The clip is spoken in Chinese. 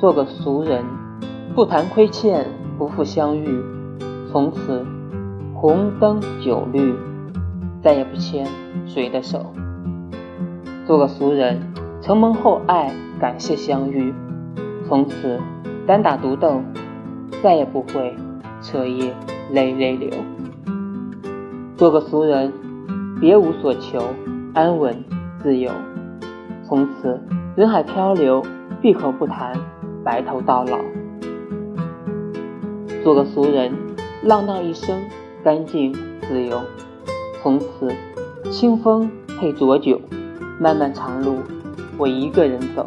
做个俗人，不谈亏欠，不负相遇，从此红灯酒绿，再也不牵谁的手。做个俗人，承蒙厚爱，感谢相遇，从此单打独斗，再也不会彻夜泪泪流。做个俗人，别无所求，安稳自由，从此人海漂流，闭口不谈白头到老。做个俗人，浪荡一生，干净自由，从此清风配浊酒。漫漫长路，我一个人走。